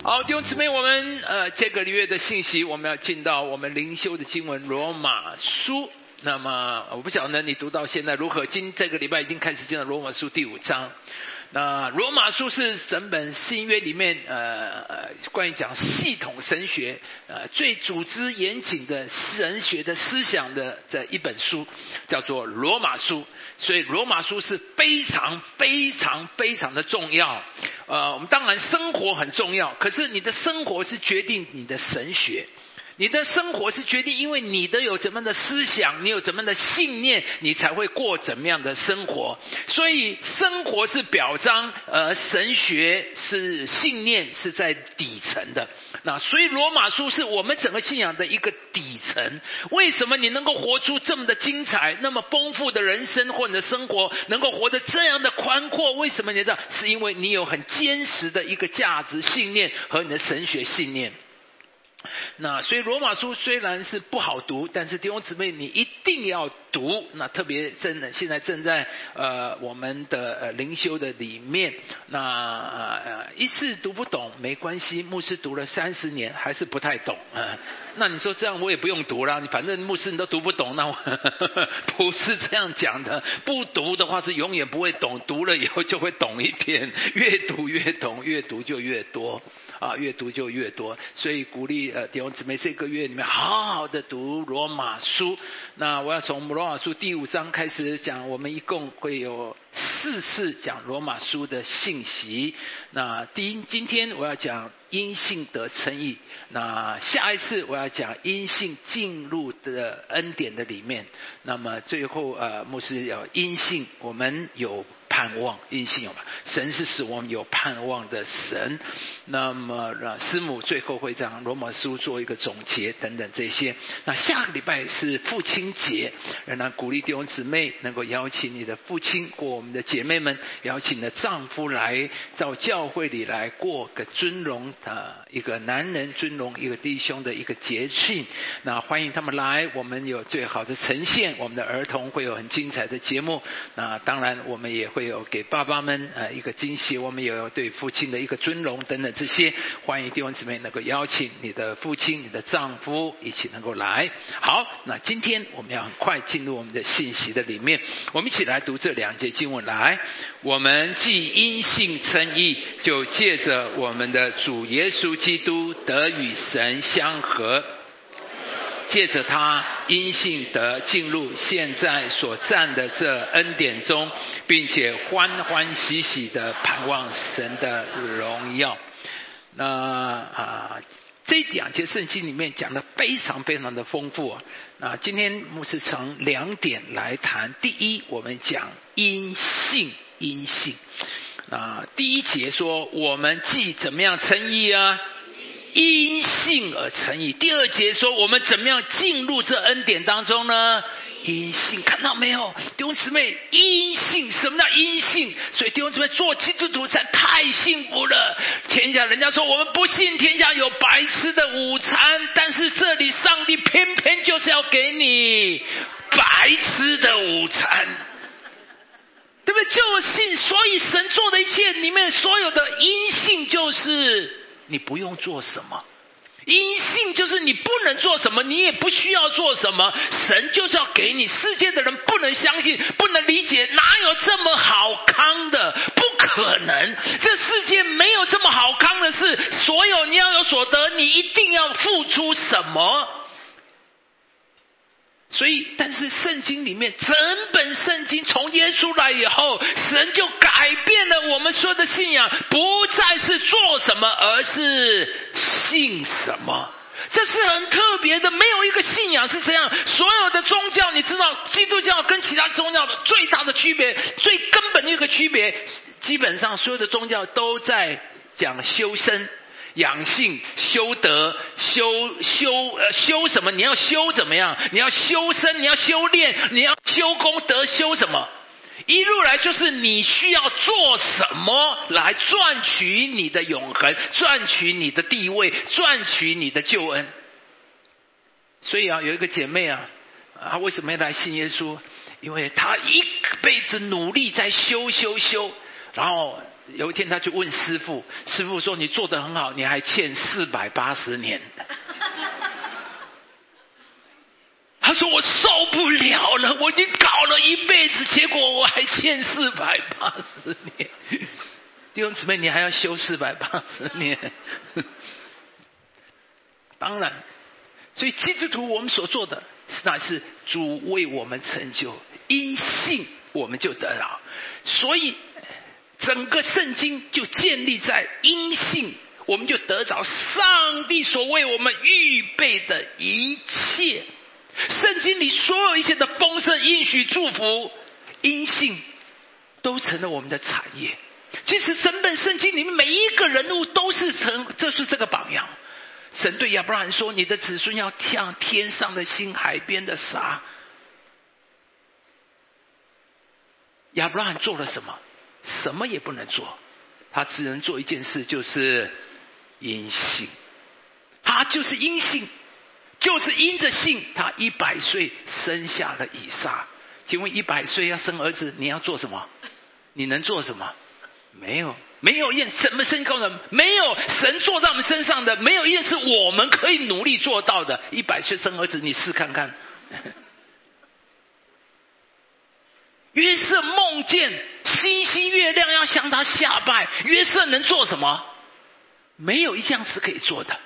好，弟兄姊妹，我们呃这个月的信息，我们要进到我们灵修的经文罗马书。那么我不晓得你读到现在如何？今这个礼拜已经开始进到罗马书第五章。那罗马书是整本新约里面呃关于讲系统神学呃最组织严谨的神学的思想的的一本书，叫做罗马书。所以罗马书是非常非常非常的重要。呃，我们当然生活很重要，可是你的生活是决定你的神学。你的生活是决定，因为你的有怎么样的思想，你有怎么样的信念，你才会过怎么样的生活。所以生活是表彰，呃，神学是信念是在底层的。那所以罗马书是我们整个信仰的一个底层。为什么你能够活出这么的精彩、那么丰富的人生，或你的生活能够活得这样的宽阔？为什么你知道？是因为你有很坚实的一个价值信念和你的神学信念。那所以罗马书虽然是不好读，但是弟兄姊妹你一定要读。那特别正现在正在呃我们的呃灵修的里面，那呃一次读不懂没关系，牧师读了三十年还是不太懂啊。那你说这样我也不用读了，你反正牧师你都读不懂，那我 不是这样讲的。不读的话是永远不会懂，读了以后就会懂一点，越读越懂，越读就越多。啊，越读就越多，所以鼓励呃弟兄姊妹这个月里面好好的读罗马书。那我要从罗马书第五章开始讲，我们一共会有四次讲罗马书的信息。那第一，今天我要讲因信得称义。那下一次我要讲因信进入的恩典的里面。那么最后呃，牧师要因信我们有。盼望，因信有嘛？神是使我们有盼望的神。那么，师母最后会将罗马书做一个总结等等这些。那下个礼拜是父亲节，仍然鼓励弟兄姊妹能够邀请你的父亲或我们的姐妹们，邀请你的丈夫来到教会里来过个尊荣的一个男人尊荣一个弟兄的一个节庆。那欢迎他们来，我们有最好的呈现，我们的儿童会有很精彩的节目。那当然，我们也会。有给爸爸们呃一个惊喜，我们也有对父亲的一个尊荣等等这些，欢迎弟兄姊妹能够邀请你的父亲、你的丈夫一起能够来。好，那今天我们要很快进入我们的信息的里面，我们一起来读这两节经文。来，我们既因信称义，就借着我们的主耶稣基督得与神相合。借着他因信得进入现在所占的这恩典中，并且欢欢喜喜的盼望神的荣耀。那啊，这两节圣经里面讲的非常非常的丰富啊。那今天牧师从两点来谈。第一，我们讲因信因信。啊，第一节说我们既怎么样称义啊？因信而成义。第二节说，我们怎么样进入这恩典当中呢？因信，看到没有，弟兄姊妹？因信，什么叫因信？所以弟兄姊妹做基督徒才太幸福了。天下人家说我们不信天下有白吃的午餐，但是这里上帝偏偏就是要给你白吃的午餐，对不对？就信，所以神做的一切里面所有的因信就是。你不用做什么，阴性就是你不能做什么，你也不需要做什么，神就是要给你。世界的人不能相信，不能理解，哪有这么好康的？不可能，这世界没有这么好康的事。所有你要有所得，你一定要付出什么？所以，但是圣经里面整本圣经从耶稣来以后，神就改变了我们所有的信仰，不再是做什么，而是信什么。这是很特别的，没有一个信仰是这样。所有的宗教，你知道，基督教跟其他宗教的最大的区别，最根本的一个区别，基本上所有的宗教都在讲修身。养性、修德、修修呃修什么？你要修怎么样？你要修身，你要修炼，你要修功德，修什么？一路来就是你需要做什么来赚取你的永恒，赚取你的地位，赚取你的救恩。所以啊，有一个姐妹啊，啊，为什么要来信耶稣？因为她一辈子努力在修修修，然后。有一天他去问师傅，师傅说：“你做的很好，你还欠四百八十年。” 他说：“我受不了了，我已经搞了一辈子，结果我还欠四百八十年。” 弟兄姊妹，你还要修四百八十年？当然，所以基督徒我们所做的，那是主为我们成就，因信我们就得了。所以整个圣经就建立在因信，我们就得着上帝所为我们预备的一切。圣经里所有一切的丰盛、应许、祝福，因信都成了我们的产业。其实整本圣经里面每一个人物都是成，这是这个榜样。神对亚伯拉罕说：“你的子孙要像天上的星、海边的沙。”亚伯拉罕做了什么？什么也不能做，他只能做一件事，就是因信。他就是因信，就是因着信，他一百岁生下了以撒。请问一百岁要生儿子，你要做什么？你能做什么？没有，没有一什么身高的，没有神坐在我们身上的，没有一件是我们可以努力做到的。一百岁生儿子，你试看看。约瑟梦见星星月亮要向他下拜，约瑟能做什么？没有一项是可以做的，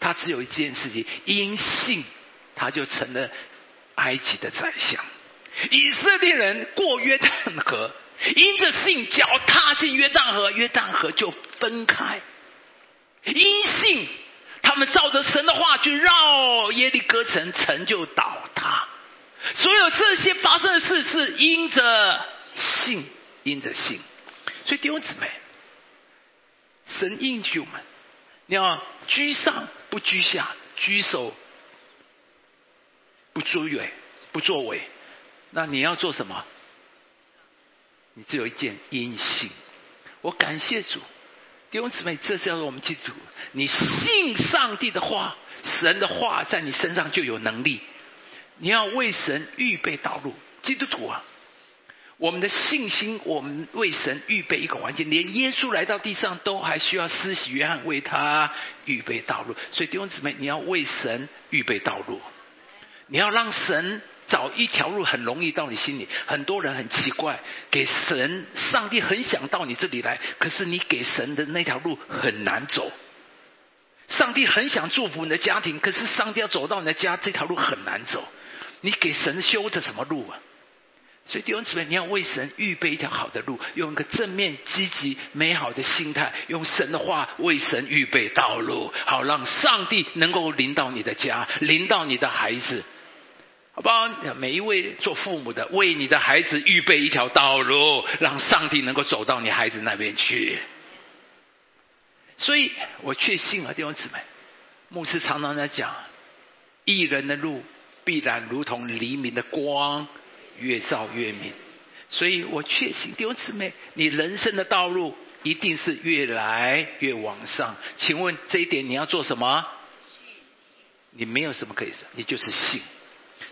他只有一件事情：因信，他就成了埃及的宰相。以色列人过约旦河。因着信，脚踏进约旦河，约旦河就分开。因信，他们照着神的话去绕耶利哥城，城就倒塌。所有这些发生的事，是因着信，因着信。所以弟兄姊妹，神应许我们，你要居上不居下，居首不作为，不作为。那你要做什么？你只有一件阴性，我感谢主，弟兄姊妹，这是要我们记住，你信上帝的话，神的话在你身上就有能力。你要为神预备道路，基督徒啊，我们的信心，我们为神预备一个环境，连耶稣来到地上都还需要施洗约翰为他预备道路。所以弟兄姊妹，你要为神预备道路，你要让神。找一条路很容易到你心里，很多人很奇怪，给神、上帝很想到你这里来，可是你给神的那条路很难走。上帝很想祝福你的家庭，可是上帝要走到你的家这条路很难走。你给神修的什么路啊？所以弟兄姊妹，你要为神预备一条好的路，用一个正面、积极、美好的心态，用神的话为神预备道路，好让上帝能够临到你的家，临到你的孩子。好不好？每一位做父母的，为你的孩子预备一条道路，让上帝能够走到你孩子那边去。所以我确信啊，弟兄姊妹，牧师常常在讲，艺人的路必然如同黎明的光，越照越明。所以我确信，弟兄姊妹，你人生的道路一定是越来越往上。请问这一点你要做什么？你没有什么可以说，你就是信。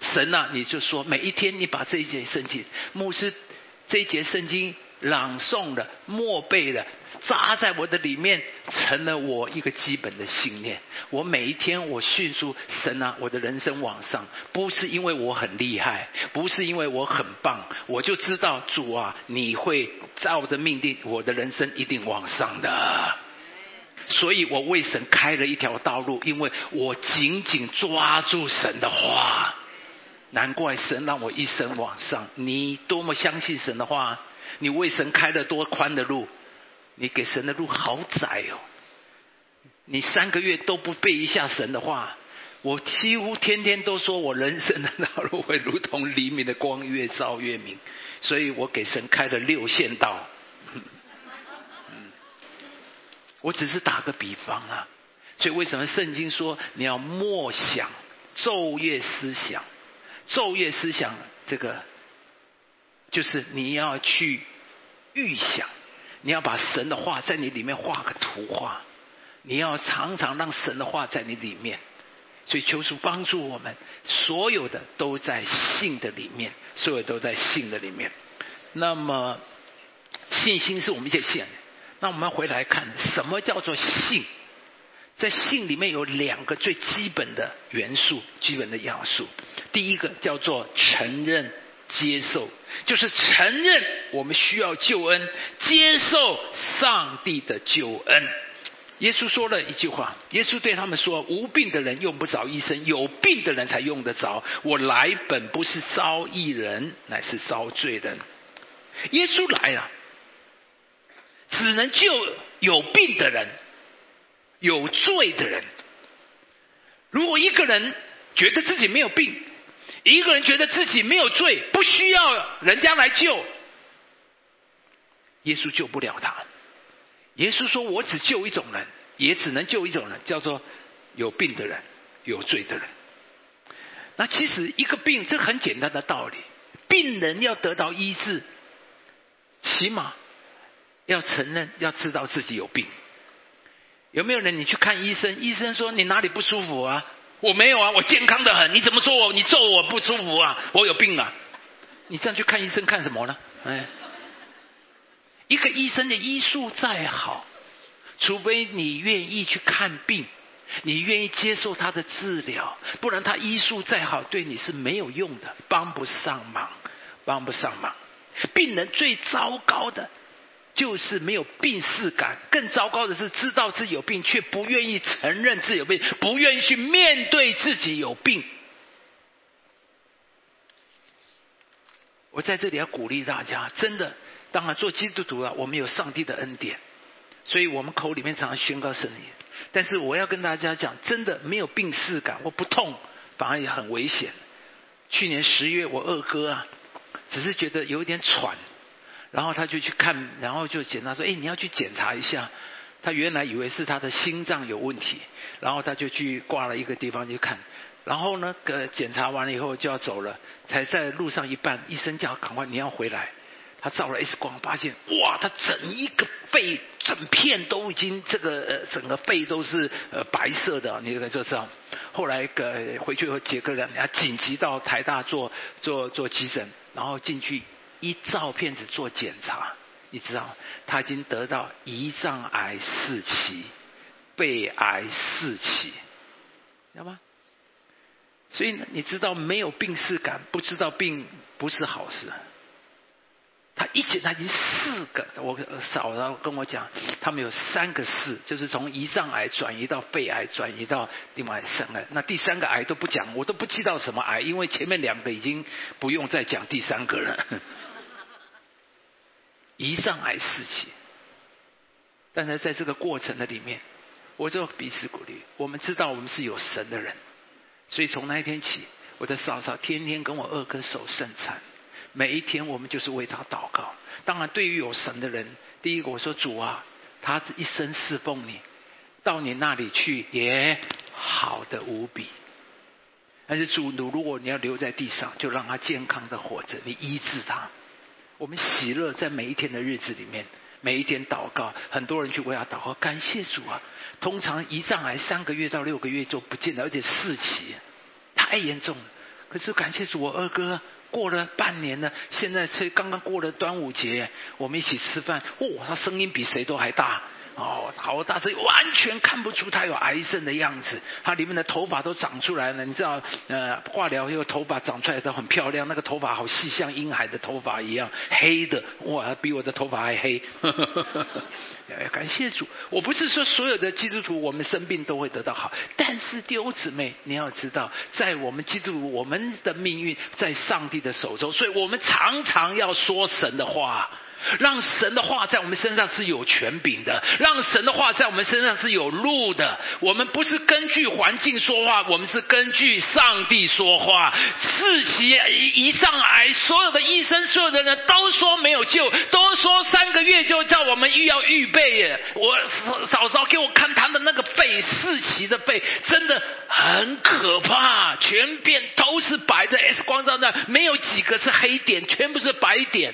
神呐，你就说每一天你把这一节圣经，牧师这一节圣经朗诵的、默背的，扎在我的里面，成了我一个基本的信念。我每一天我迅速神啊，我的人生往上，不是因为我很厉害，不是因为我很棒，我就知道主啊，你会照着命定，我的人生一定往上的。所以我为神开了一条道路，因为我紧紧抓住神的话。难怪神让我一生往上。你多么相信神的话，你为神开了多宽的路，你给神的路好窄哦。你三个月都不背一下神的话，我几乎天天都说我人生的道路会如同黎明的光，越照越明。所以我给神开了六线道。我只是打个比方啊。所以为什么圣经说你要默想、昼夜思想？昼夜思想，这个就是你要去预想，你要把神的话在你里面画个图画，你要常常让神的话在你里面。所以求主帮助我们，所有的都在信的里面，所有都在信的里面。那么信心是我们一切信，那我们回来看，什么叫做信？在信里面有两个最基本的元素、基本的要素。第一个叫做承认、接受，就是承认我们需要救恩，接受上帝的救恩。耶稣说了一句话，耶稣对他们说：“无病的人用不着医生，有病的人才用得着。我来本不是招义人，乃是招罪人。”耶稣来了，只能救有病的人。有罪的人，如果一个人觉得自己没有病，一个人觉得自己没有罪，不需要人家来救，耶稣救不了他。耶稣说：“我只救一种人，也只能救一种人，叫做有病的人、有罪的人。”那其实一个病，这很简单的道理，病人要得到医治，起码要承认，要知道自己有病。有没有人你去看医生？医生说你哪里不舒服啊？我没有啊，我健康的很。你怎么说我？你揍我不舒服啊？我有病啊！你这样去看医生看什么呢？哎，一个医生的医术再好，除非你愿意去看病，你愿意接受他的治疗，不然他医术再好，对你是没有用的，帮不上忙，帮不上忙。病人最糟糕的。就是没有病视感，更糟糕的是知道自己有病，却不愿意承认自己有病，不愿意去面对自己有病。我在这里要鼓励大家，真的，当然做基督徒啊，我们有上帝的恩典，所以我们口里面常常宣告圣言。但是我要跟大家讲，真的没有病视感，我不痛，反而也很危险。去年十月，我二哥啊，只是觉得有一点喘。然后他就去看，然后就检查说：“哎，你要去检查一下。”他原来以为是他的心脏有问题，然后他就去挂了一个地方去看。然后呢，呃，检查完了以后就要走了，才在路上一半，医生叫赶快你要回来。他照了 X 光，发现哇，他整一个肺整片都已经这个呃整个肺都是呃白色的，你就知道。后来呃回去以后，杰克两年紧急到台大做做做急诊，然后进去。一照片子做检查，你知道他已经得到胰脏癌四期、肺癌四期，知道吗？所以你知道没有病视感，不知道病不是好事。他一检查已经四个，我嫂子跟我讲，他们有三个四，就是从胰脏癌转移到肺癌，转移到另外三个。那第三个癌都不讲，我都不知道什么癌，因为前面两个已经不用再讲第三个了。胰脏癌四期，但是在这个过程的里面，我就彼此鼓励。我们知道我们是有神的人，所以从那一天起，我的嫂嫂天天跟我二哥守圣餐，每一天我们就是为他祷告。当然，对于有神的人，第一个我说主啊，他一生侍奉你，到你那里去也好的无比。但是主，如果你要留在地上，就让他健康的活着，你医治他。我们喜乐在每一天的日子里面，每一天祷告，很多人去为他祷告，感谢主啊！通常胰脏癌三个月到六个月就不见了，而且四期，太严重了。可是感谢主，我二哥过了半年了，现在才刚刚过了端午节，我们一起吃饭，哇，他声音比谁都还大。哦，好大，这完全看不出他有癌症的样子。他里面的头发都长出来了，你知道，呃，化疗以后头发长出来都很漂亮，那个头发好细，像婴孩的头发一样，黑的，哇，比我的头发还黑。感谢主，我不是说所有的基督徒我们生病都会得到好，但是弟兄姊妹，你要知道，在我们基督徒，我们的命运在上帝的手中，所以我们常常要说神的话。让神的话在我们身上是有权柄的，让神的话在我们身上是有路的。我们不是根据环境说话，我们是根据上帝说话。四期一上癌，所有的医生、所有的人都说没有救，都说三个月就叫我们预要预备耶。我嫂嫂给我看他的那个肺，四期的肺真的很可怕，全片都是白的，X 光照的没有几个是黑点，全部是白点。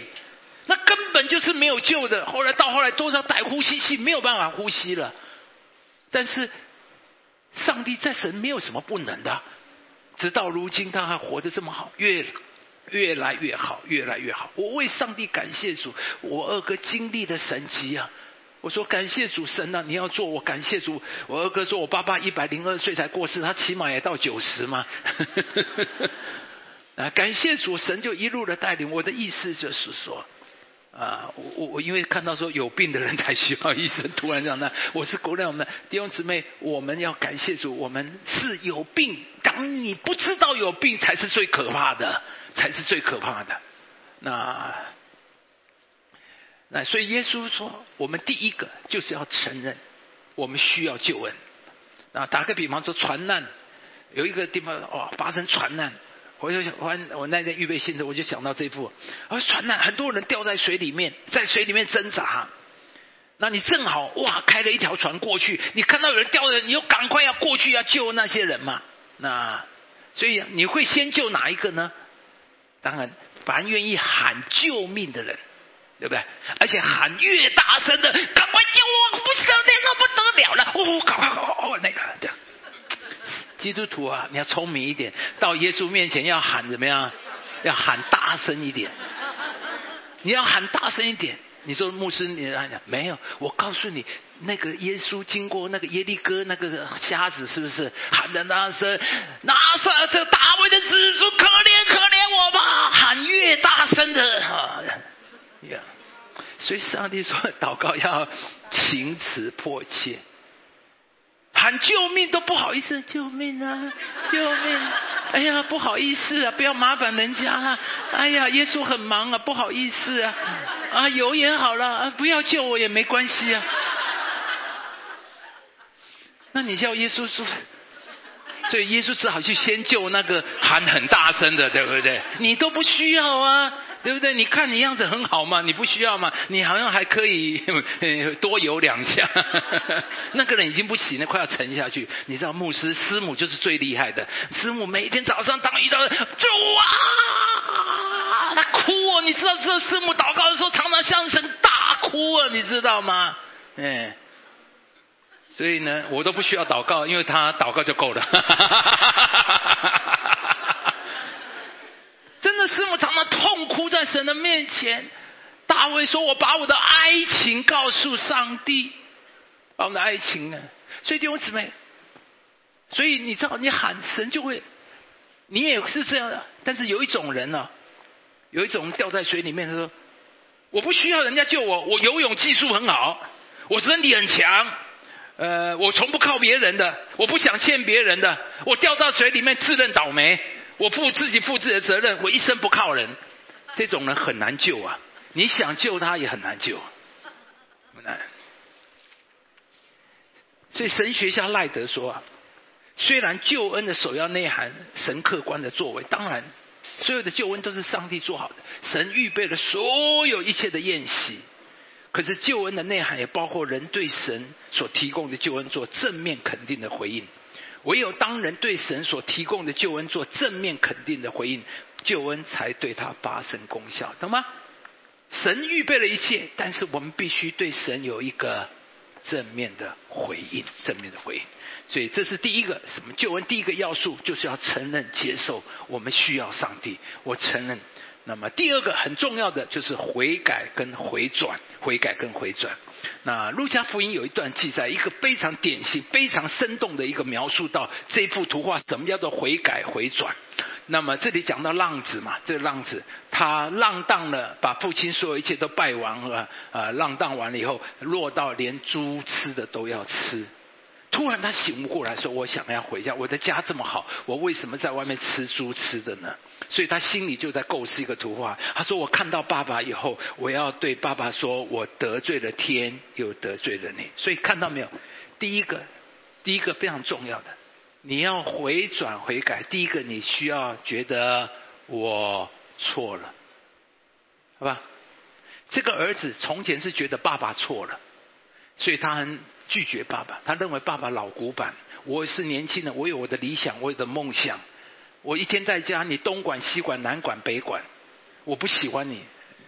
那根本就是没有救的。后来到后来，多少带呼吸器，没有办法呼吸了。但是，上帝在神没有什么不能的。直到如今，他还活得这么好，越越来越好，越来越好。我为上帝感谢主，我二哥经历的神迹啊！我说感谢主神呐，你要做我感谢主。我二哥说我爸爸一百零二岁才过世，他起码也到九十嘛。啊，感谢主神就一路的带领。我的意思就是说，啊，我我因为看到说有病的人才需要医生，突然这样那我是国内我们弟兄姊妹，我们要感谢主，我们是有病。当你不知道有病，才是最可怕的，才是最可怕的。那。那所以耶稣说，我们第一个就是要承认，我们需要救恩。啊，打个比方说，船难有一个地方哦发生船难，我就想，我我那天预备信的，我就想到这幅，啊，船难很多人掉在水里面，在水里面挣扎。那你正好哇开了一条船过去，你看到有人掉了，你就赶快要过去要救那些人嘛。那所以你会先救哪一个呢？当然，凡愿意喊救命的人。对不对？而且喊越大声的，赶快救我！不知道那不得了了！哦，赶快，哦，那个这样。基督徒啊，你要聪明一点，到耶稣面前要喊怎么样？要喊大声一点。你要喊大声一点。你说牧师，你讲没有？我告诉你，那个耶稣经过那个耶利哥那个瞎子，是不是喊的那声？拿撒这大卫的子孙，可怜可怜我吧！喊越大声的，哈呀。所以上帝说，祷告要 情辞迫切，喊救命都不好意思，救命啊，救命！哎呀，不好意思啊，不要麻烦人家了。哎呀，耶稣很忙啊，不好意思啊，啊，有也好了，啊，不要救我也没关系啊。那你叫耶稣说，所以耶稣只好去先救那个喊很大声的，对不对？你都不需要啊。对不对？你看你样子很好嘛，你不需要嘛？你好像还可以 多游两下。那个人已经不行了，快要沉下去。你知道牧师师母就是最厉害的，师母每天早上当遇到主啊，他哭哦。你知道这师母祷告的时候常常像声大哭啊，你知道吗？哎，所以呢，我都不需要祷告，因为他祷告就够了。真的师母常常痛哭在神的面前。大卫说：“我把我的爱情告诉上帝，把我的爱情呢。”所以弟兄姊妹，所以你知道，你喊神就会，你也是这样的。但是有一种人呢，有一种掉在水里面，他说：“我不需要人家救我，我游泳技术很好，我身体很强，呃，我从不靠别人的，我不想欠别人的，我掉到水里面自认倒霉。”我负自己负自己的责任，我一生不靠人，这种人很难救啊！你想救他也很难救，很难。所以神学家赖德说啊，虽然救恩的首要内涵神客观的作为，当然所有的救恩都是上帝做好的，神预备了所有一切的宴席，可是救恩的内涵也包括人对神所提供的救恩做正面肯定的回应。唯有当人对神所提供的救恩做正面肯定的回应，救恩才对他发生功效，懂吗？神预备了一切，但是我们必须对神有一个正面的回应，正面的回应。所以这是第一个什么救恩？第一个要素就是要承认、接受我们需要上帝。我承认。那么第二个很重要的就是悔改跟回转，悔改跟回转。那路加福音有一段记载，一个非常典型、非常生动的一个描述到这幅图画怎么叫做悔改回转。那么这里讲到浪子嘛，这个浪子他浪荡了，把父亲所有一切都败完了，呃，浪荡完了以后，落到连猪吃的都要吃。突然他醒悟过来，说：“我想要回家，我的家这么好，我为什么在外面吃猪吃的呢？”所以他心里就在构思一个图画。他说：“我看到爸爸以后，我要对爸爸说，我得罪了天，又得罪了你。”所以看到没有？第一个，第一个非常重要的，你要回转悔改。第一个，你需要觉得我错了，好吧？这个儿子从前是觉得爸爸错了，所以他很。拒绝爸爸，他认为爸爸老古板。我是年轻人，我有我的理想，我有的梦想。我一天在家，你东管、西管、南管、北管，我不喜欢你，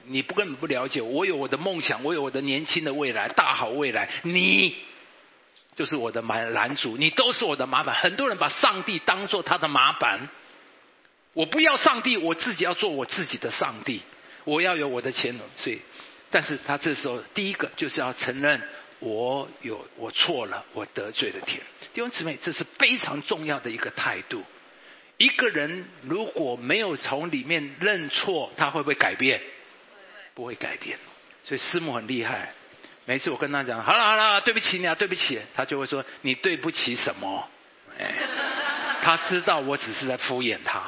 你不根本不了解我。有我的梦想，我有我的年轻的未来，大好未来。你就是我的麻拦阻，你都是我的麻烦。很多人把上帝当做他的麻烦。我不要上帝，我自己要做我自己的上帝。我要有我的潜能。所以，但是他这时候第一个就是要承认。我有我错了，我得罪了天。弟兄姊妹，这是非常重要的一个态度。一个人如果没有从里面认错，他会不会改变？不会改变。所以师母很厉害。每次我跟他讲，好了好了，对不起你啊，对不起，他就会说你对不起什么？哎，他知道我只是在敷衍他。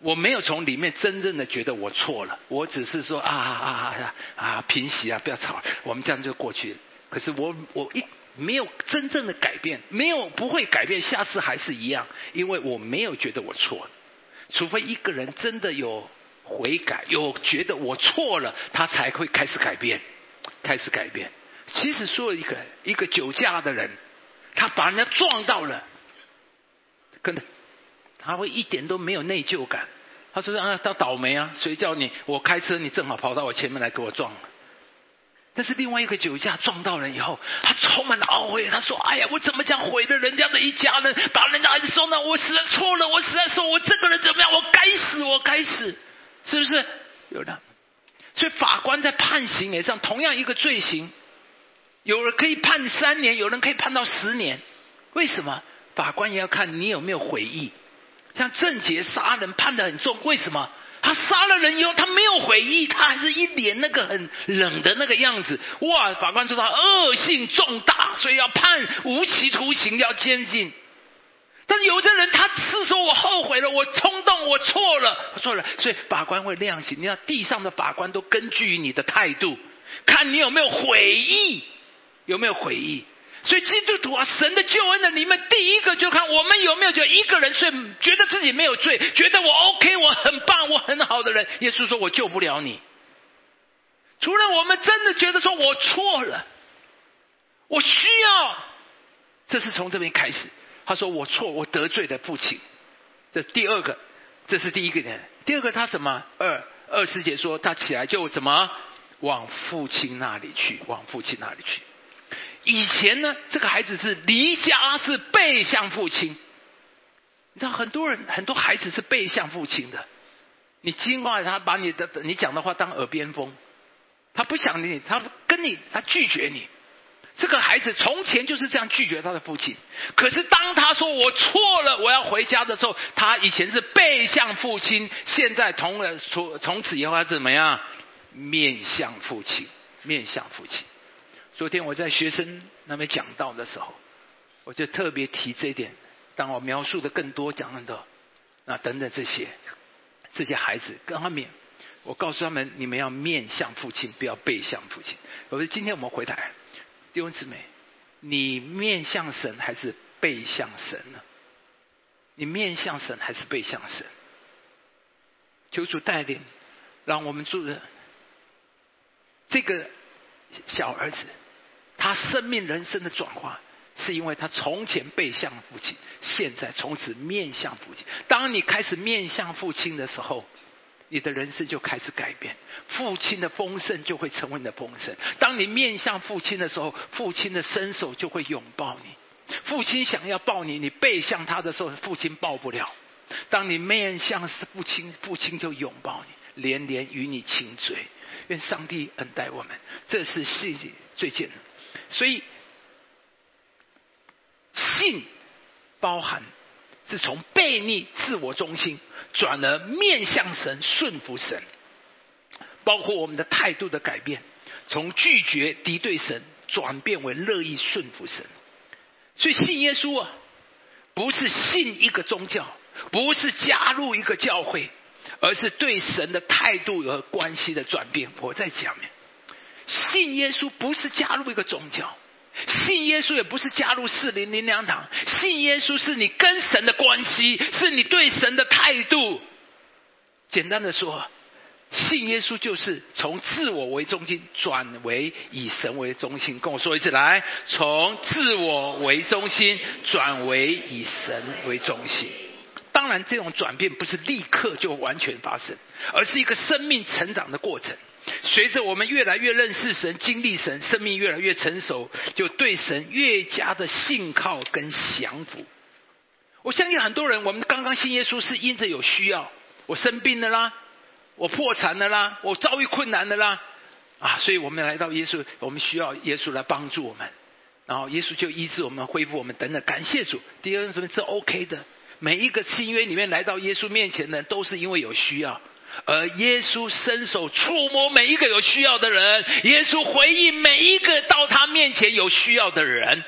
我没有从里面真正的觉得我错了，我只是说啊啊啊啊平息啊，不要吵，我们这样就过去。可是我我一没有真正的改变，没有不会改变，下次还是一样，因为我没有觉得我错了。除非一个人真的有悔改，有觉得我错了，他才会开始改变，开始改变。其实说一个一个酒驾的人，他把人家撞到了，跟。他会一点都没有内疚感。他说：“啊，他倒霉啊！谁叫你我开车，你正好跑到我前面来给我撞了。”但是另外一个酒驾撞到人以后，他充满了懊悔。他说：“哎呀，我怎么讲毁了人家的一家人，把人家孩子送到，我实在错了，我实在说，我这个人怎么样？我该死，我该死，是不是？”有的。所以法官在判刑也上，同样一个罪行，有人可以判三年，有人可以判到十年。为什么？法官也要看你有没有悔意。像郑杰杀人判的很重，为什么？他杀了人以后，他没有悔意，他还是一脸那个很冷的那个样子。哇！法官说他恶性重大，所以要判无期徒刑，要监禁。但是有的人，他是说我后悔了，我冲动，我错了，我错了，所以法官会量刑。你看地上的法官都根据你的态度，看你有没有悔意，有没有悔意。所以基督徒啊，神的救恩的里面，第一个就看我们有没有就一个人睡觉得自己没有罪，觉得我 OK，我很棒，我很好的人。耶稣说：“我救不了你。”除了我们真的觉得说我错了，我需要，这是从这边开始。他说：“我错，我得罪了父亲。”这第二个，这是第一个人。第二个他什么？二二师姐说他起来就怎么往父亲那里去，往父亲那里去。以前呢，这个孩子是离家，是背向父亲。你知道，很多人很多孩子是背向父亲的。你经过他把你的你讲的话当耳边风，他不想你，他跟你，他拒绝你。这个孩子从前就是这样拒绝他的父亲。可是当他说我错了，我要回家的时候，他以前是背向父亲，现在从了从从此以后他怎么样？面向父亲，面向父亲。昨天我在学生那边讲到的时候，我就特别提这一点。当我描述的更多讲很多，啊等等这些这些孩子跟他们，我告诉他们：你们要面向父亲，不要背向父亲。我说今天我们回来，弟兄姊妹，你面向神还是背向神呢？你面向神还是背向神？求主带领，让我们住的这个小儿子。他生命人生的转化，是因为他从前背向父亲，现在从此面向父亲。当你开始面向父亲的时候，你的人生就开始改变，父亲的丰盛就会成为你的丰盛。当你面向父亲的时候，父亲的伸手就会拥抱你。父亲想要抱你，你背向他的时候，父亲抱不了。当你面向父亲，父亲就拥抱你，连连与你亲嘴。愿上帝恩待我们，这是世界最简单。所以，信包含是从背逆自我中心，转而面向神、顺服神，包括我们的态度的改变，从拒绝敌对神，转变为乐意顺服神。所以信耶稣啊，不是信一个宗教，不是加入一个教会，而是对神的态度和关系的转变。我在讲。信耶稣不是加入一个宗教，信耶稣也不是加入四零零两堂，信耶稣是你跟神的关系，是你对神的态度。简单的说，信耶稣就是从自我为中心转为以神为中心。跟我说一次，来，从自我为中心转为以神为中心。当然，这种转变不是立刻就完全发生，而是一个生命成长的过程。随着我们越来越认识神、经历神，生命越来越成熟，就对神越加的信靠跟降服。我相信很多人，我们刚刚信耶稣是因着有需要，我生病了啦，我破产了啦，我遭遇困难了啦，啊，所以我们来到耶稣，我们需要耶稣来帮助我们，然后耶稣就医治我们、恢复我们等等。感谢主，第二什么是 OK 的。每一个新约里面来到耶稣面前的人，都是因为有需要，而耶稣伸手触摸每一个有需要的人，耶稣回应每一个到他面前有需要的人。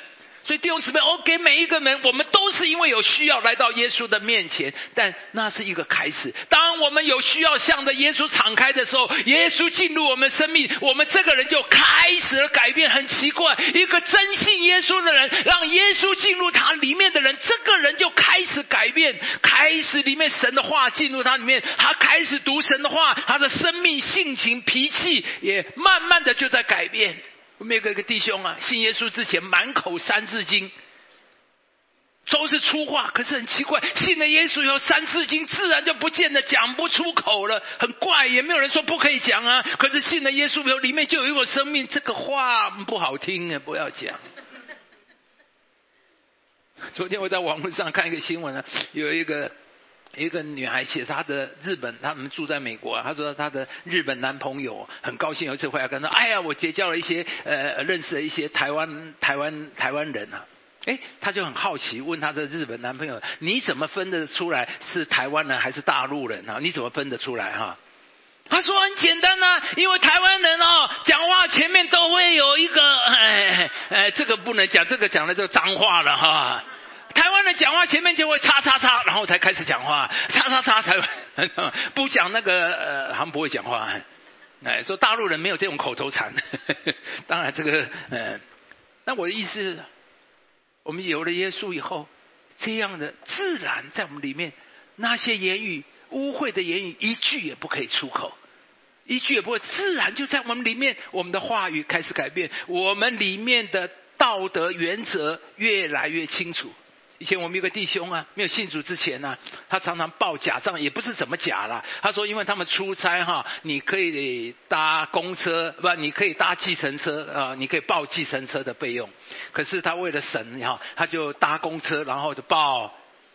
所以弟兄姊妹，我给每一个人，我们都是因为有需要来到耶稣的面前，但那是一个开始。当我们有需要向着耶稣敞开的时候，耶稣进入我们生命，我们这个人就开始了改变。很奇怪，一个真信耶稣的人，让耶稣进入他里面的人，这个人就开始改变，开始里面神的话进入他里面，他开始读神的话，他的生命、性情、脾气也慢慢的就在改变。我们有个弟兄啊，信耶稣之前满口三字经，都是粗话，可是很奇怪，信了耶稣以后，三字经自然就不见得讲不出口了，很怪，也没有人说不可以讲啊。可是信了耶稣以后，里面就有一个生命，这个话不好听啊，不要讲。昨天我在网络上看一个新闻啊，有一个。一个女孩写她的日本，他们住在美国。她说她的日本男朋友很高兴有一次回来跟她说：“哎呀，我结交了一些呃，认识了一些台湾台湾台湾人啊。”哎，她就很好奇，问她的日本男朋友：“你怎么分得出来是台湾人还是大陆人啊？你怎么分得出来哈？”他说：“很简单呐，因为台湾人哦，讲话前面都会有一个哎哎，这个不能讲，这个讲了就脏话了哈。”台湾人讲话前面就会叉叉叉，然后才开始讲话，叉叉叉才 不讲那个呃，他们不会讲话。哎，说大陆人没有这种口头禅。当然这个呃，那我的意思，我们有了耶稣以后，这样的自然在我们里面，那些言语污秽的言语一句也不可以出口，一句也不会，自然就在我们里面，我们的话语开始改变，我们里面的道德原则越来越清楚。以前我们有个弟兄啊，没有信主之前呢，他常常报假账，也不是怎么假了。他说，因为他们出差哈，你可以搭公车，不，你可以搭计程车啊，你可以报计程车的费用。可是他为了省哈，他就搭公车，然后就报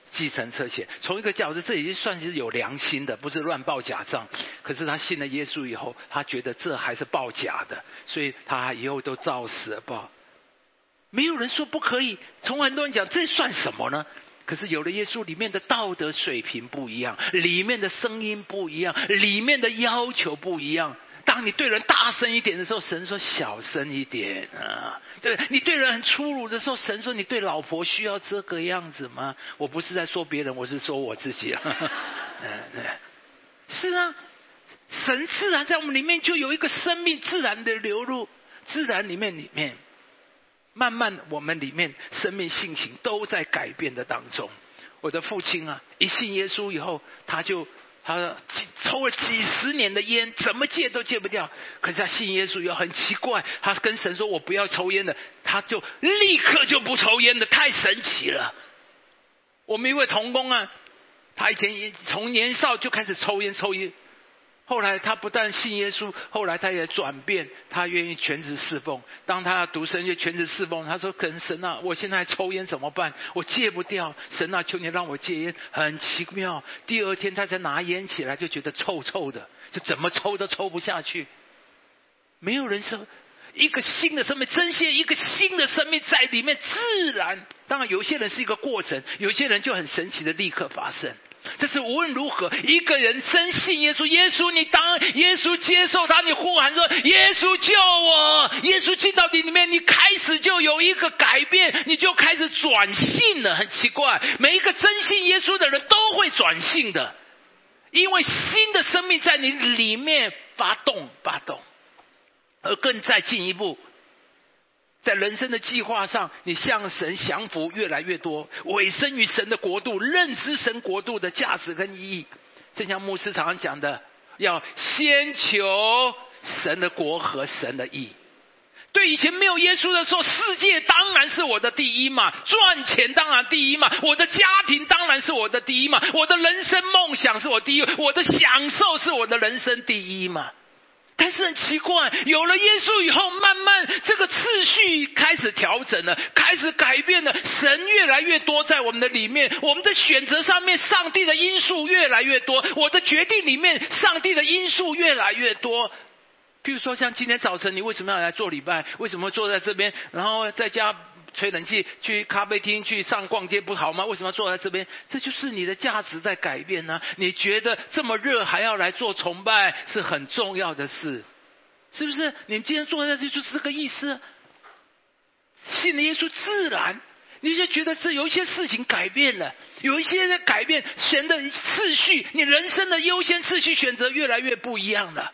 计程车钱。从一个角度，这已经算是有良心的，不是乱报假账。可是他信了耶稣以后，他觉得这还是报假的，所以他以后都照实报。没有人说不可以，从很多人讲这算什么呢？可是有了耶稣，里面的道德水平不一样，里面的声音不一样，里面的要求不一样。当你对人大声一点的时候，神说小声一点啊。对你对人很粗鲁的时候，神说你对老婆需要这个样子吗？我不是在说别人，我是说我自己啊。是啊，神自然在我们里面就有一个生命自然的流入，自然里面里面。慢慢，我们里面生命性情都在改变的当中。我的父亲啊，一信耶稣以后，他就他抽了几十年的烟，怎么戒都戒不掉。可是他信耶稣以后很奇怪，他跟神说：“我不要抽烟的。”他就立刻就不抽烟的，太神奇了。我们一位童工啊，他以前从年少就开始抽烟，抽烟。后来他不但信耶稣，后来他也转变，他愿意全职侍奉。当他要读神学全职侍奉，他说：“跟神啊，我现在抽烟怎么办？我戒不掉。神啊，求你让我戒烟。”很奇妙，第二天他才拿烟起来，就觉得臭臭的，就怎么抽都抽不下去。没有人说一个新的生命，真现一个新的生命在里面自然。当然，有些人是一个过程，有些人就很神奇的立刻发生。这是无论如何，一个人深信耶稣，耶稣，你当耶稣接受他，你呼喊说：“耶稣救我！”耶稣进到你里面，你开始就有一个改变，你就开始转性了。很奇怪，每一个真信耶稣的人都会转性的，因为新的生命在你里面发动，发动，而更再进一步。在人生的计划上，你向神降服越来越多，委身于神的国度，认知神国度的价值跟意义。正像牧师常常讲的，要先求神的国和神的义。对以前没有耶稣的时候，世界当然是我的第一嘛，赚钱当然第一嘛，我的家庭当然是我的第一嘛，我的人生梦想是我第一，我的享受是我的人生第一嘛。但是很奇怪，有了耶稣以后，慢慢这个次序开始调整了，开始改变了。神越来越多在我们的里面，我们的选择上面，上帝的因素越来越多。我的决定里面，上帝的因素越来越多。譬如说，像今天早晨，你为什么要来做礼拜？为什么坐在这边，然后在家吹冷气，去咖啡厅去上逛街不好吗？为什么要坐在这边？这就是你的价值在改变呢。你觉得这么热还要来做崇拜，是很重要的事，是不是？你今天坐在这就是这个意思。信了耶稣，自然你就觉得这有一些事情改变了，有一些的改变，神的次序，你人生的优先次序选择越来越不一样了。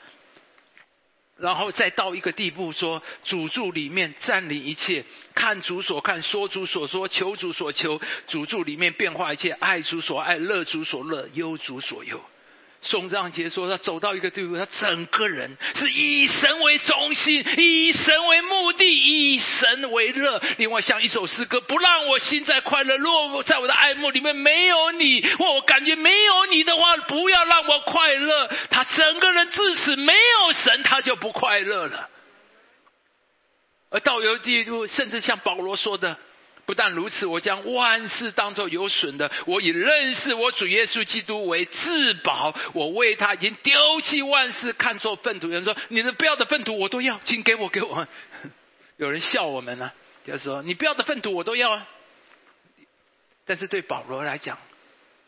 然后再到一个地步，说主住里面占领一切，看主所看，说主所说，求主所求，主住里面变化一切，爱主所爱，乐主所乐，忧主所忧。宋章杰说：“他走到一个地步，他整个人是以神为中心，以神为目的，以神为乐。另外，像一首诗歌：不让我心在快乐，若在我的爱慕里面没有你，或我感觉没有你的话，不要让我快乐。整个人自此没有神，他就不快乐了。而到有地步，甚至像保罗说的。”不但如此，我将万事当作有损的。我以认识我主耶稣基督为至宝。我为他已经丢弃万事，看作粪土。有人说：“你的不要的粪土我都要，请给我给我。”有人笑我们呢，就说：“你不要的粪土我都要啊。”但是对保罗来讲，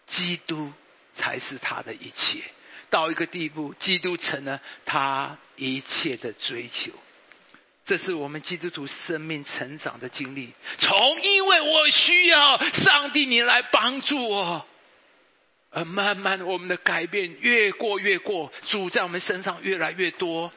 基督才是他的一切。到一个地步，基督成了他一切的追求。这是我们基督徒生命成长的经历。从因为我需要上帝你来帮助我，而慢慢我们的改变越过越过，主在我们身上越来越多，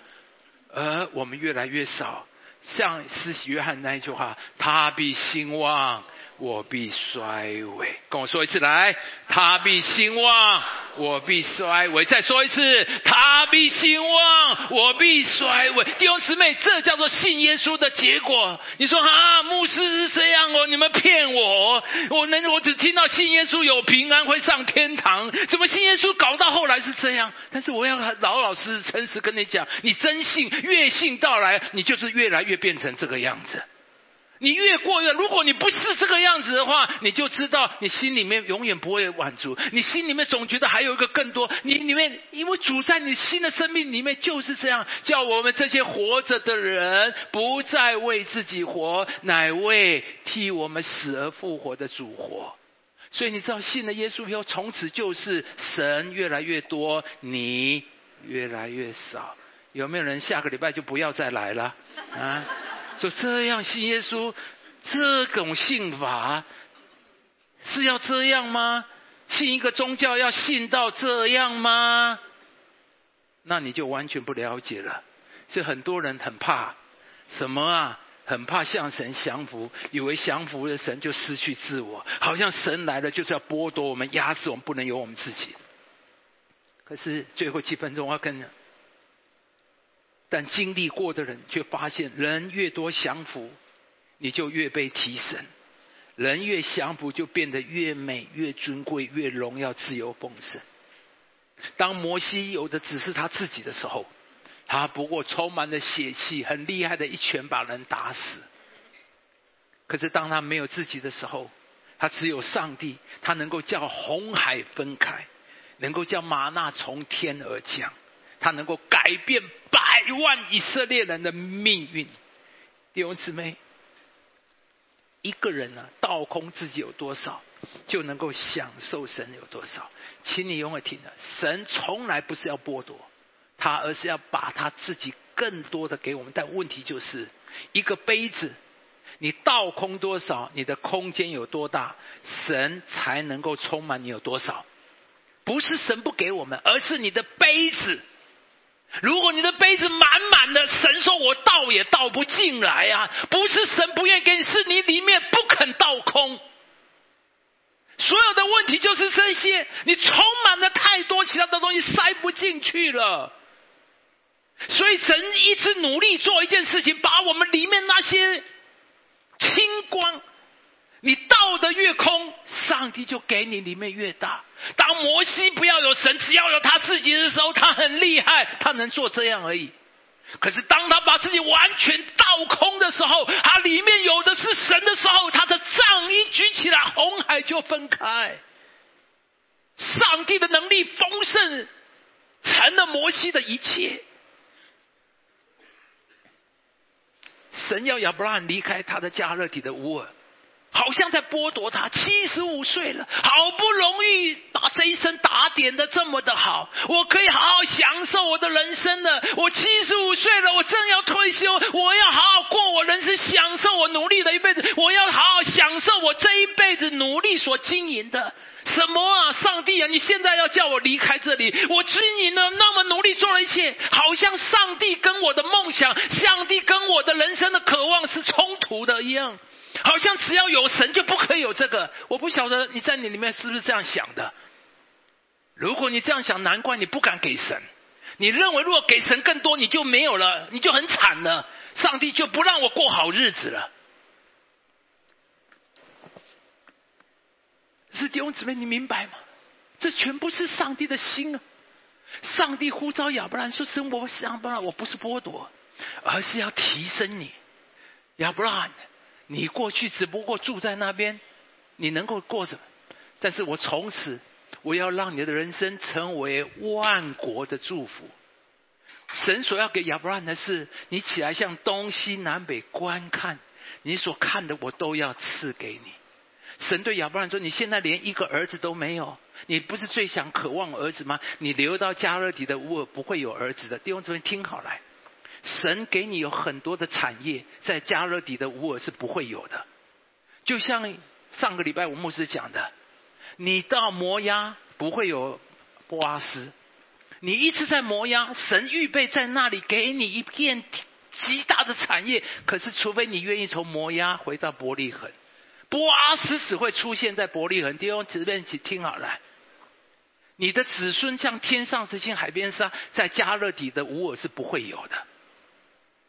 而我们越来越少。像施洗约翰那一句话：“他必兴旺，我必衰微。”跟我说一次来，他必兴旺。我必衰微。再说一次，他必兴旺，我必衰微。弟兄姊妹，这叫做信耶稣的结果。你说啊，牧师是这样哦，你们骗我。我能，我只听到信耶稣有平安，会上天堂。怎么信耶稣搞到后来是这样？但是我要老老实实、诚实跟你讲，你真信，越信到来，你就是越来越变成这个样子。你越过越，如果你不是这个样子的话，你就知道你心里面永远不会满足，你心里面总觉得还有一个更多。你里面因为主在你新的生命里面就是这样，叫我们这些活着的人不再为自己活，乃为替我们死而复活的主活。所以你知道信了耶稣以后，从此就是神越来越多，你越来越少。有没有人下个礼拜就不要再来了啊？就这样信耶稣，这种信法是要这样吗？信一个宗教要信到这样吗？那你就完全不了解了。所以很多人很怕什么啊？很怕向神降服，以为降服了神就失去自我，好像神来了就是要剥夺我们、压制我们，不能有我们自己。可是最后几分钟，我要跟。但经历过的人却发现，人越多降服，你就越被提升；人越降服，就变得越美、越尊贵、越荣耀、自由丰盛。当摩西有的只是他自己的时候，他不过充满了血气，很厉害的一拳把人打死。可是当他没有自己的时候，他只有上帝，他能够叫红海分开，能够叫玛纳从天而降。他能够改变百万以色列人的命运，弟兄姊妹，一个人呢，倒空自己有多少，就能够享受神有多少。请你永远听着，神从来不是要剥夺他，而是要把他自己更多的给我们。但问题就是，一个杯子，你倒空多少，你的空间有多大，神才能够充满你有多少？不是神不给我们，而是你的杯子。如果你的杯子满满的，神说我倒也倒不进来啊！不是神不愿意给你，是你里面不肯倒空。所有的问题就是这些，你充满了太多其他的东西，塞不进去了。所以神一直努力做一件事情，把我们里面那些清光。你倒的越空，上帝就给你里面越大。当摩西不要有神，只要有他自己的时候，他很厉害，他能做这样而已。可是当他把自己完全倒空的时候，他里面有的是神的时候，他的杖一举起来，红海就分开。上帝的能力丰盛，成了摩西的一切。神要亚伯拉罕离开他的加勒底的乌尔。好像在剥夺他，七十五岁了，好不容易把这一生打点的这么的好，我可以好好享受我的人生了。我七十五岁了，我正要退休，我要好好过我人生，享受我努力的一辈子。我要好好享受我这一辈子努力所经营的什么啊？上帝啊！你现在要叫我离开这里，我经营了那么努力做了一切，好像上帝跟我的梦想，上帝跟我的人生的渴望是冲突的一样。好像只要有神就不可以有这个，我不晓得你在你里面是不是这样想的。如果你这样想，难怪你不敢给神。你认为如果给神更多，你就没有了，你就很惨了。上帝就不让我过好日子了。是弟兄姊妹，你明白吗？这全部是上帝的心啊！上帝呼召亚伯兰说：“生活亚伯兰，我不是剥夺，而是要提升你，亚伯兰。”你过去只不过住在那边，你能够过着，但是我从此我要让你的人生成为万国的祝福。神所要给亚伯拉罕的是，你起来向东西南北观看，你所看的我都要赐给你。神对亚伯拉罕说：“你现在连一个儿子都没有，你不是最想渴望儿子吗？你留到加勒底的乌尔不会有儿子的。”弟兄姊妹，听好来。神给你有很多的产业，在加勒底的乌尔是不会有的。就像上个礼拜我牧师讲的，你到摩押不会有波阿斯，你一直在摩押，神预备在那里给你一片极大的产业。可是除非你愿意从摩押回到伯利恒，波阿斯只会出现在伯利恒。弟兄姊妹，请听好了，你的子孙像天上之星、海边沙，在加勒底的乌尔是不会有的。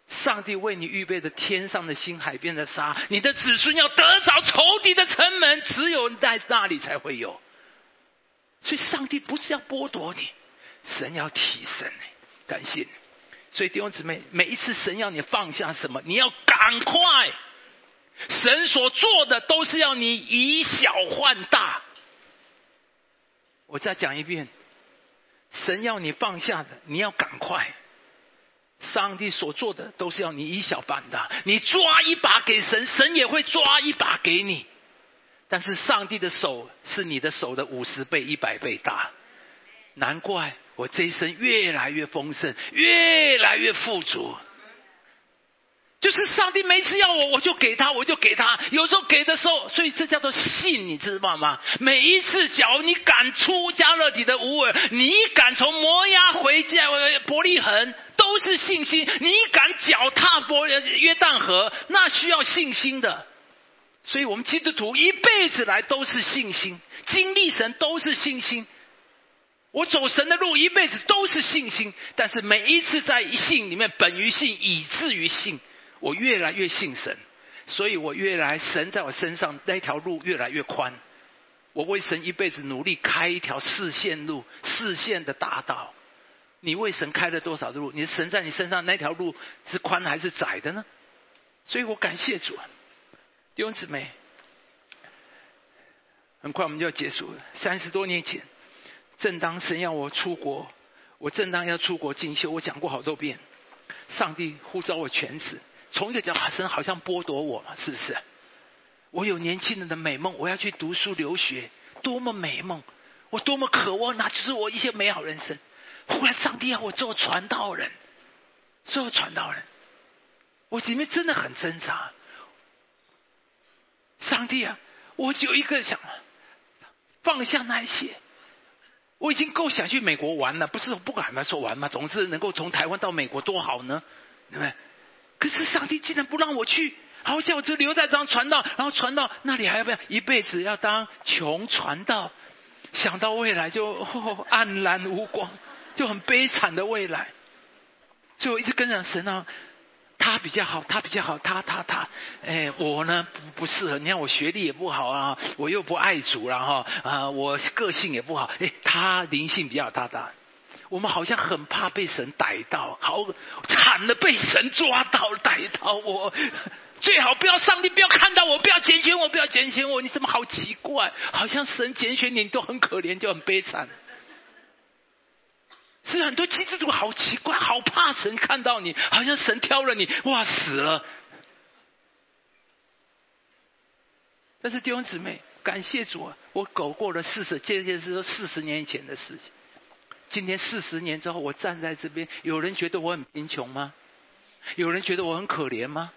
上帝为你预备的天上的星、海边的沙，你的子孙要得着仇敌的城门，只有在那里才会有。所以，上帝不是要剥夺你，神要提升你。感谢你。所以弟兄姊妹，每一次神要你放下什么，你要赶快。神所做的都是要你以小换大。我再讲一遍，神要你放下的，你要赶快。上帝所做的都是要你以小办大，你抓一把给神，神也会抓一把给你。但是上帝的手是你的手的五十倍、一百倍大，难怪我这一生越来越丰盛，越来越富足。就是上帝每次要我，我就给他，我就给他。有时候给的时候，所以这叫做信，你知道吗？每一次，假如你敢出加勒底的乌尔，你敢从摩押回家伯利恒。都是信心，你敢脚踏波约旦河，那需要信心的。所以，我们基督徒一辈子来都是信心，经历神都是信心。我走神的路一辈子都是信心，但是每一次在信里面，本于信，以至于信，我越来越信神，所以我越来神在我身上那条路越来越宽。我为神一辈子努力开一条四线路，四线的大道。你为神开了多少的路？你的神在你身上那条路是宽还是窄的呢？所以我感谢主，弟兄姊妹。很快我们就要结束了。三十多年前，正当神要我出国，我正当要出国进修，我讲过好多遍，上帝呼召我全职。从一个角度，神好像剥夺我嘛，是不是？我有年轻人的美梦，我要去读书留学，多么美梦！我多么渴望，那就是我一些美好人生。忽然，上帝要我做传道人，做传道人，我里面真的很挣扎。上帝啊，我就一个想放下那些，我已经够想去美国玩了，不是不敢说玩嘛，总是能够从台湾到美国多好呢，对不对？可是上帝竟然不让我去，好叫我就留在这传道，然后传道那里还要不要一辈子要当穷传道？想到未来就黯然无光。就很悲惨的未来，所以我一直跟着神啊，他比较好，他比较好，他他他，哎，我呢不不适合。你看我学历也不好啊，我又不爱主了哈啊，我个性也不好。哎，他灵性比较大大。我们好像很怕被神逮到，好惨的被神抓到逮到我。最好不要上帝，不要看到我，不要拣选我，不要拣选我。你怎么好奇怪？好像神拣选你都很可怜，就很悲惨。是很多基督徒好奇怪，好怕神看到你，好像神挑了你，哇死了。但是弟兄姊妹，感谢主、啊，我苟过了四十，这件事是四十年前的事情。今天四十年之后，我站在这边，有人觉得我很贫穷吗？有人觉得我很可怜吗？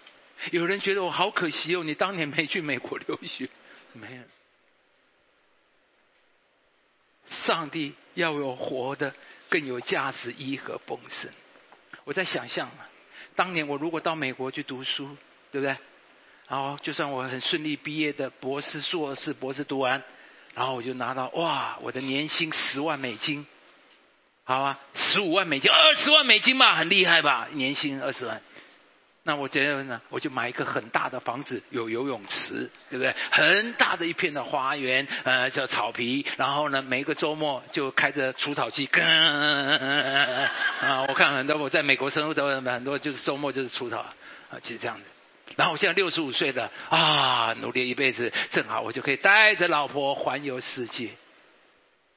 有人觉得我好可惜哦？你当年没去美国留学，没有。上帝要有活的更有价值、意义和丰盛。我在想象啊，当年我如果到美国去读书，对不对？然后就算我很顺利毕业的博士、硕士、博士读完，然后我就拿到哇，我的年薪十万美金，好啊，十五万美金、二十万美金嘛，很厉害吧？年薪二十万。那我觉得呢，我就买一个很大的房子，有游泳池，对不对？很大的一片的花园，呃，叫草皮。然后呢，每一个周末就开着除草机，啊，我看很多我在美国生活的很多，就是周末就是除草，啊，就是这样子。然后我现在六十五岁了，啊，努力一辈子，正好我就可以带着老婆环游世界。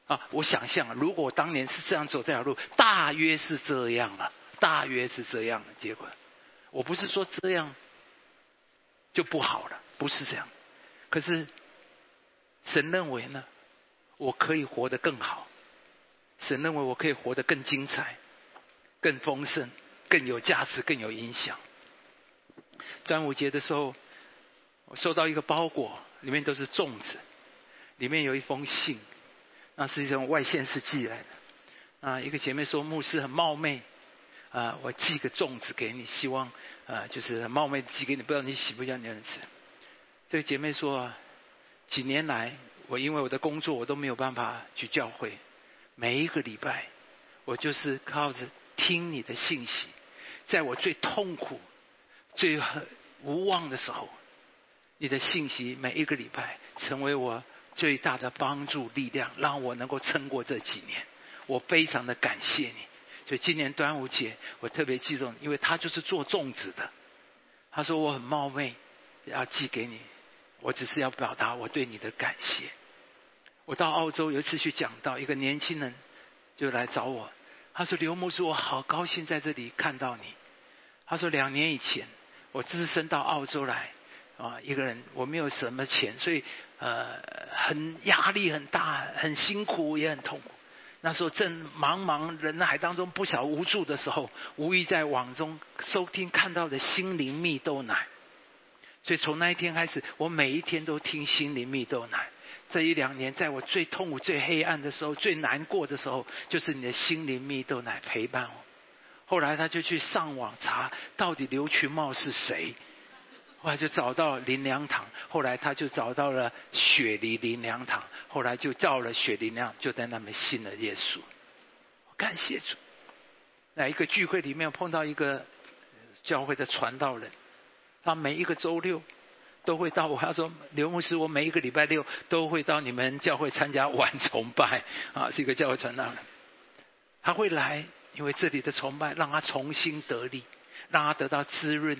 啊，我想象，如果当年是这样走这条路，大约是这样了，大约是这样的结果。我不是说这样就不好了，不是这样。可是神认为呢，我可以活得更好。神认为我可以活得更精彩、更丰盛、更有价值、更有影响。端午节的时候，我收到一个包裹，里面都是粽子，里面有一封信，那是一种外县市寄来的。啊，一个姐妹说牧师很冒昧。啊，我寄个粽子给你，希望啊，就是很冒昧的寄给你，不知道你喜不喜欢这样子。这个姐妹说，几年来我因为我的工作，我都没有办法去教会。每一个礼拜，我就是靠着听你的信息，在我最痛苦、最无望的时候，你的信息每一个礼拜成为我最大的帮助力量，让我能够撑过这几年。我非常的感谢你。所以今年端午节，我特别记重，因为他就是做粽子的。他说我很冒昧要寄给你，我只是要表达我对你的感谢。我到澳洲有一次去讲到，一个年轻人就来找我，他说刘牧师，我好高兴在这里看到你。他说两年以前我只身到澳洲来啊，一个人我没有什么钱，所以呃很压力很大，很辛苦也很痛苦。那时候正茫茫人海当中不晓无助的时候，无意在网中收听看到的心灵蜜豆奶，所以从那一天开始，我每一天都听心灵蜜豆奶。这一两年，在我最痛苦、最黑暗的时候、最难过的时候，就是你的心灵蜜豆奶陪伴我。后来他就去上网查，到底刘群茂是谁。后来就找到林良堂，后来他就找到了雪梨林良堂，后来就叫了雪梨良，就在那边信了耶稣。感谢主，在一个聚会里面碰到一个教会的传道人，他每一个周六都会到。我他说刘牧师，我每一个礼拜六都会到你们教会参加晚崇拜啊，是一个教会传道人。他会来，因为这里的崇拜让他重新得力，让他得到滋润。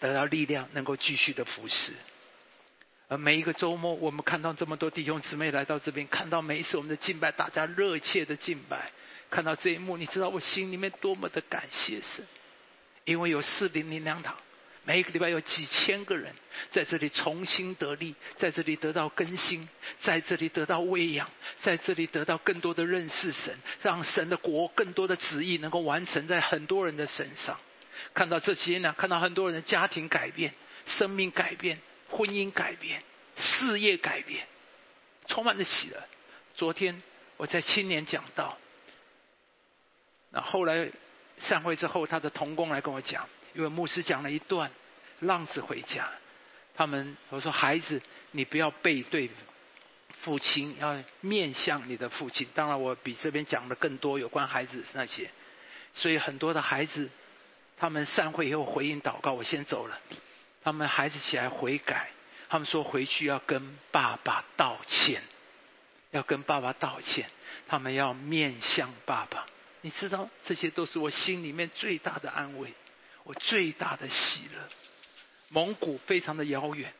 得到力量，能够继续的服侍。而每一个周末，我们看到这么多弟兄姊妹来到这边，看到每一次我们的敬拜，大家热切的敬拜，看到这一幕，你知道我心里面多么的感谢神，因为有四零零两堂，每一个礼拜有几千个人在这里重新得力，在这里得到更新，在这里得到喂养，在这里得到更多的认识神，让神的国更多的旨意能够完成在很多人的身上。看到这些呢，看到很多人的家庭改变、生命改变、婚姻改变、事业改变，充满着喜乐。昨天我在青年讲到，那后来散会之后，他的同工来跟我讲，因为牧师讲了一段浪子回家，他们我说孩子，你不要背对父亲，要面向你的父亲。当然，我比这边讲的更多有关孩子那些，所以很多的孩子。他们散会以后回应祷告，我先走了。他们孩子起来悔改，他们说回去要跟爸爸道歉，要跟爸爸道歉。他们要面向爸爸，你知道，这些都是我心里面最大的安慰，我最大的喜乐。蒙古非常的遥远，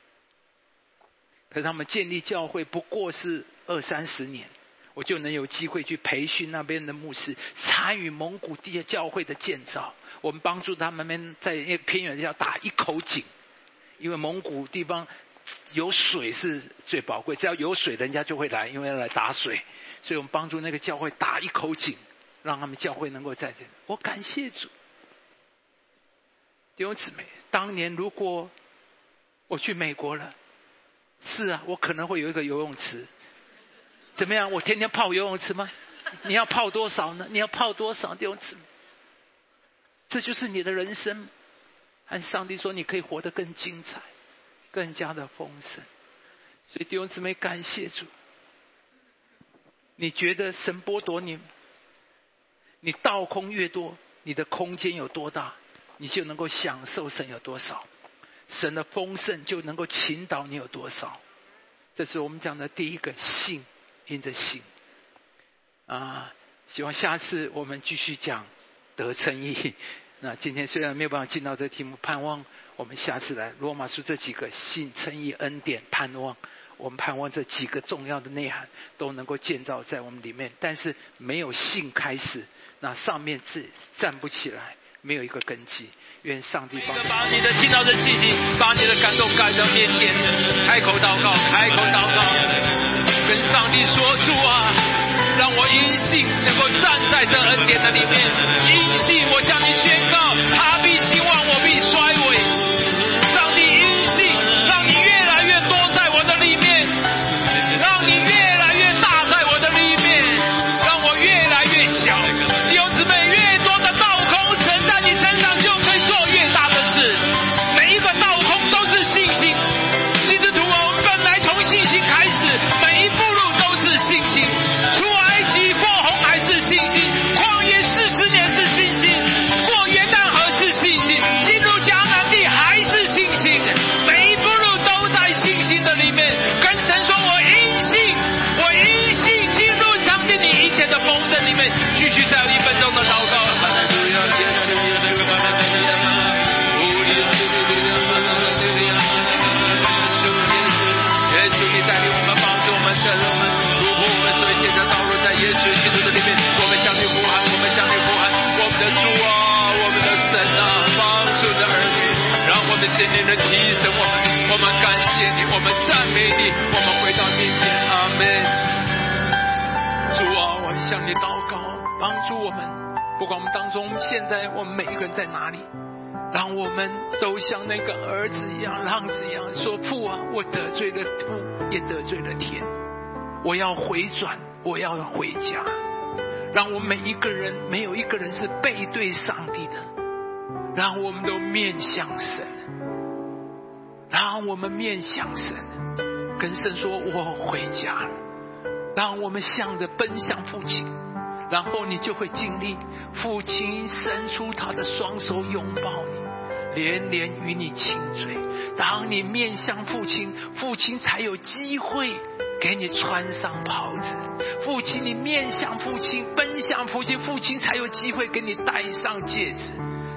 可是他们建立教会不过是二三十年，我就能有机会去培训那边的牧师，参与蒙古地的教会的建造。我们帮助他们们在那个偏远地方打一口井，因为蒙古地方有水是最宝贵，只要有水，人家就会来，因为要来打水。所以我们帮助那个教会打一口井，让他们教会能够在这。我感谢主，弟兄姊妹，当年如果我去美国了，是啊，我可能会有一个游泳池。怎么样？我天天泡游泳池吗？你要泡多少呢？你要泡多少游泳池？这就是你的人生。按上帝说，你可以活得更精彩，更加的丰盛。所以弟兄姊妹，感谢主。你觉得神剥夺你，你倒空越多，你的空间有多大，你就能够享受神有多少，神的丰盛就能够倾倒你有多少。这是我们讲的第一个信，因着信。啊，希望下次我们继续讲得称义。那今天虽然没有办法进到这题目，盼望我们下次来罗马书这几个信、称义、恩典、盼望。我们盼望这几个重要的内涵都能够建造在我们里面，但是没有信开始，那上面字站不起来，没有一个根基。愿上帝帮把你的听到的信息，把你的感动带到面前，开口祷告，开口祷，跟上帝说主啊，让我因信能够站在这恩典的里面，因信我向你宣告，他必希望我必说在我们每一个人在哪里？让我们都像那个儿子一样、浪子一样，说：“父啊，我得罪了父，也得罪了天，我要回转，我要回家。”让我们每一个人没有一个人是背对上帝的，让我们都面向神，让我们面向神，跟神说：“我回家了。”让我们向着奔向父亲。然后你就会尽力父亲伸出他的双手拥抱你，连连与你亲嘴。当你面向父亲，父亲才有机会给你穿上袍子。父亲，你面向父亲，奔向父亲，父亲才有机会给你戴上戒指。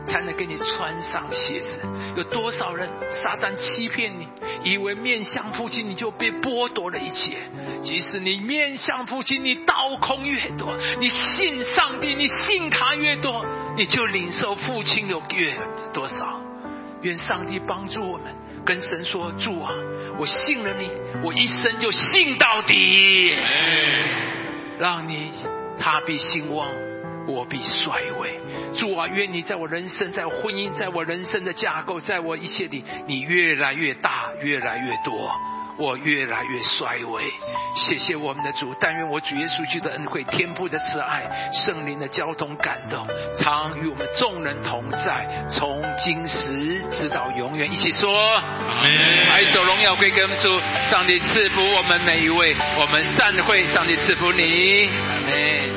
才能给你穿上鞋子。有多少人撒旦欺骗你，以为面向父亲你就被剥夺了一切。即使你面向父亲，你倒空越多，你信上帝，你信他越多，你就领受父亲有越多少。愿上帝帮助我们，跟神说主啊，我信了你，我一生就信到底，让你他必兴旺，我必衰微。主啊，愿你在我人生、在婚姻、在我人生的架构、在我一切里，你越来越大，越来越多，我越来越衰微。谢谢我们的主，但愿我主耶稣基督的恩惠、天父的慈爱、圣灵的交通感动，常与我们众人同在，从今时直到永远。一起说，把一首荣耀归给我们主，上帝赐福我们每一位，我们散会，上帝赐福你，阿门。